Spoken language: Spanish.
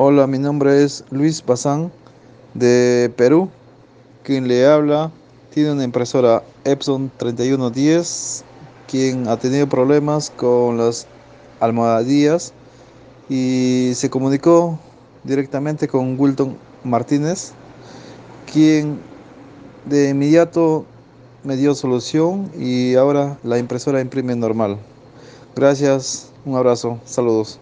Hola, mi nombre es Luis Bazán de Perú. Quien le habla tiene una impresora Epson 3110, quien ha tenido problemas con las almohadillas y se comunicó directamente con Wilton Martínez, quien de inmediato me dio solución y ahora la impresora imprime normal. Gracias, un abrazo, saludos.